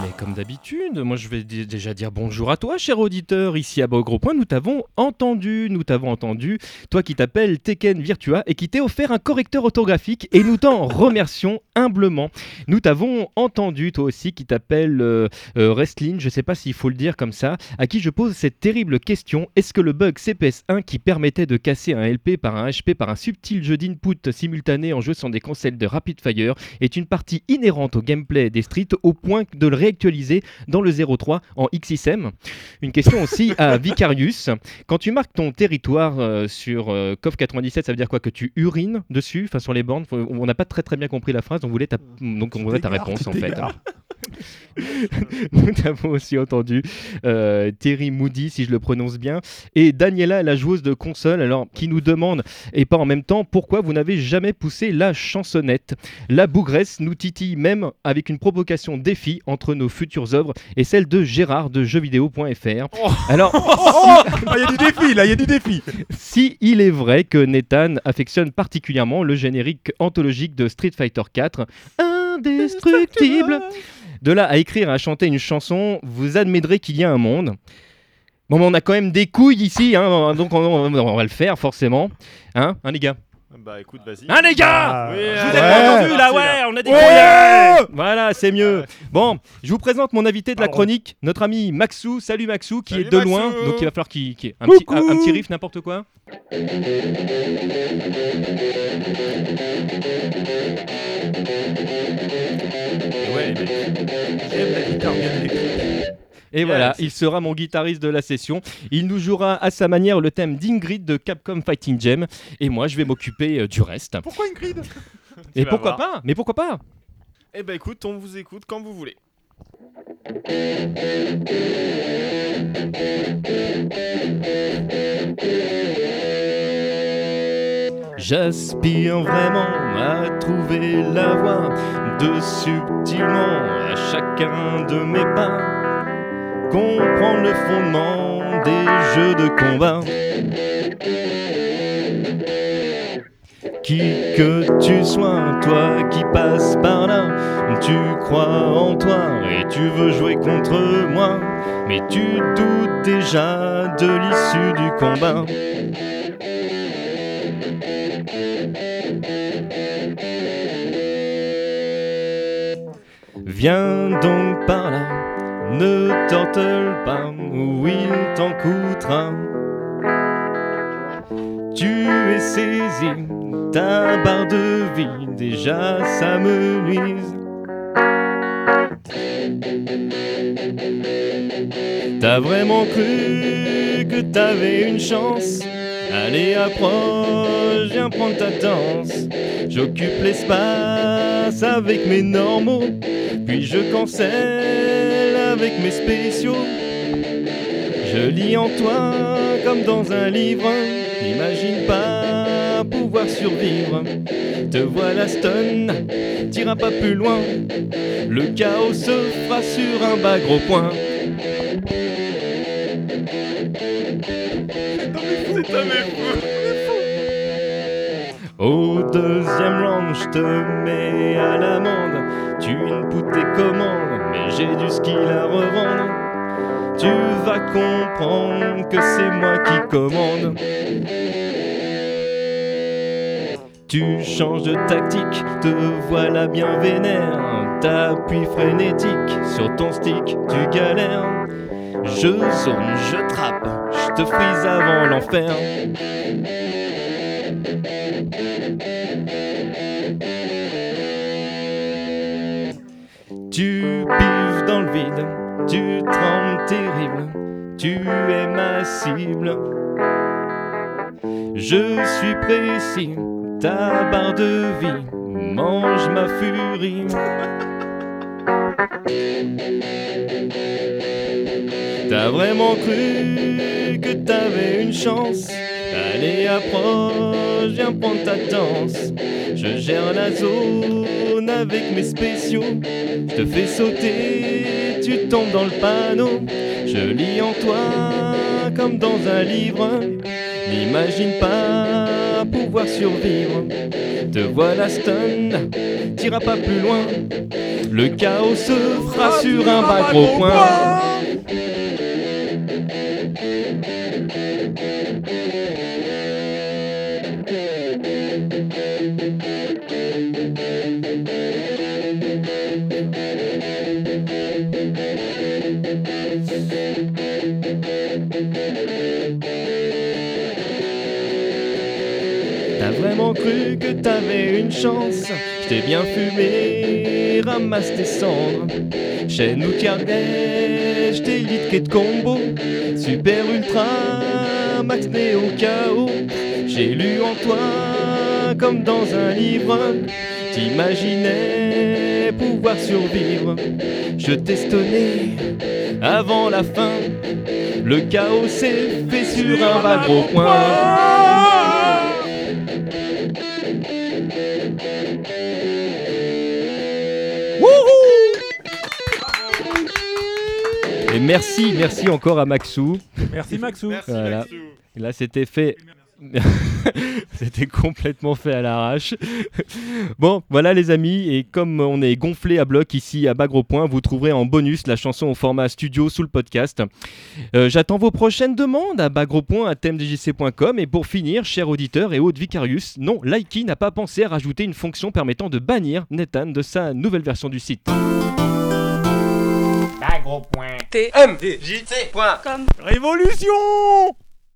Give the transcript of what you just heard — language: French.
Mais comme d'habitude, moi je vais déjà dire bonjour à toi, cher auditeur. Ici à Gros Point, nous t'avons entendu, nous t'avons entendu. Toi qui t'appelles Tekken Virtua et qui t'est offert un correcteur orthographique et nous t'en remercions humblement. Nous t'avons entendu, toi aussi qui t'appelles euh, euh, Wrestling, je sais pas s'il faut le dire comme ça, à qui je pose cette terrible question est-ce que le bug CPS1 qui permettait de casser un LP par un HP par un subtil jeu d'input simultané en jouant sur des consoles de Rapid Fire est une partie inhérente au gameplay des Street au point de le réactualiser dans le 03 en XSM Une question aussi à Vicarius. Quand tu marques ton territoire euh, sur euh, COF 97, ça veut dire quoi? Que tu urines dessus, enfin sur les bornes? Faut- On n'a pas très très bien compris la phrase, on voulait ta, donc on voulait ta t'égares, réponse en fait. Nous avons aussi entendu euh, Terry Moody, si je le prononce bien, et Daniela, la joueuse de console, alors qui nous demande, et pas en même temps, pourquoi vous n'avez jamais poussé la chansonnette? La bougresse nous titille même avec une provocation défi entre nos futures œuvres et celle de Gérard de jeuxvideo.fr. Alors, Oh Il y a du défi, là, il y a du défi. si il est vrai que Nathan affectionne particulièrement le générique anthologique de Street Fighter 4, indestructible, de là à écrire et à chanter une chanson, vous admettrez qu'il y a un monde. Bon, mais on a quand même des couilles ici, hein, donc on, on- on va le faire forcément. Hein, hein les gars Bah écoute, vas-y. Hein les gars Ah, Oui, Je allez, vous ai ouais. pas entendu là, ouais, on a des Ouais. couilles Voilà, c'est mieux. Bon, je vous présente mon invité de la chronique, notre ami Maxou. Salut Maxou, qui Salut est de Maxou. loin, donc il va falloir qu'il un, petit, un, un petit riff, n'importe quoi. Mais j'aime la guitare bien. Et Yes. voilà, il sera mon guitariste de la session. Il nous jouera à sa manière le thème d'Ingrid de Capcom Fighting Gem. Et moi, je vais m'occuper euh, du reste. Pourquoi Ingrid? Et pourquoi voir. pas? Mais pourquoi pas? Eh bah écoute, on vous écoute quand vous voulez. J'aspire vraiment à trouver la voie de subtilement à chacun de mes pas comprendre le fondement des jeux de combat. Qui que tu sois, toi qui passes par là, tu crois en toi et tu veux jouer contre moi, mais tu doutes déjà de l'issue du combat. Viens donc par là, ne t'enteule pas, ou il t'en coûtera. Tu es saisi, ta barre de vie, déjà ça me nuise. T'as vraiment cru que t'avais une chance? Allez, approche, viens prendre ta danse. J'occupe l'espace avec mes normaux, puis je cancelle avec mes spéciaux. Je lis en toi comme dans un livre, n'imagine pas pouvoir survivre. Te voilà stun, t'iras pas plus loin, le chaos se fera sur un bas gros point. Au deuxième round, je te mets à l'amende. Tu input tes commandes, mais j'ai du skill à revendre. Tu vas comprendre que c'est moi qui commande. Tu changes de tactique, te voilà bien vénère. T'appuies frénétique sur ton stick, tu galères. Je zone, je trappe, je te frise avant l'enfer. Tu pives dans le vide, tu trembles terrible, tu es ma cible. Je suis précis, ta barre de vie mange ma furie. T'as vraiment cru que t'avais une chance? Allez approche, viens prendre ta danse Je gère la zone avec mes spéciaux Je te fais sauter, tu tombes dans le panneau Je lis en toi comme dans un livre N'imagine pas pouvoir survivre. Te voilà stun, t'iras pas plus loin. Le chaos se fera sur un bas gros point. T'as vraiment cru que t'avais une chance? Je t'ai bien fumé, ramasse tes cendres. Ou carnet, je t'ai lit de combo. Super ultra, max néo KO J'ai lu en toi comme dans un livre. T'imaginais pouvoir survivre. Je t'ai avant la fin Le chaos s'est fait sur un bas gros point Et merci, merci encore à Maxou. Merci Maxou. Voilà. Là, c'était fait. C'était complètement fait à l'arrache. bon, voilà les amis, et comme on est gonflé à bloc ici à Bagro Point, vous trouverez en bonus la chanson au format studio sous le podcast. Euh, J'attends vos prochaines demandes à bagropoint à thèmedjc.com et pour finir, chers auditeurs et Aude Vicarius, non, Likey n'a pas pensé à rajouter une fonction permettant de bannir Nathan de sa nouvelle version du site. Bagro point. T-M-J-C.com Révolution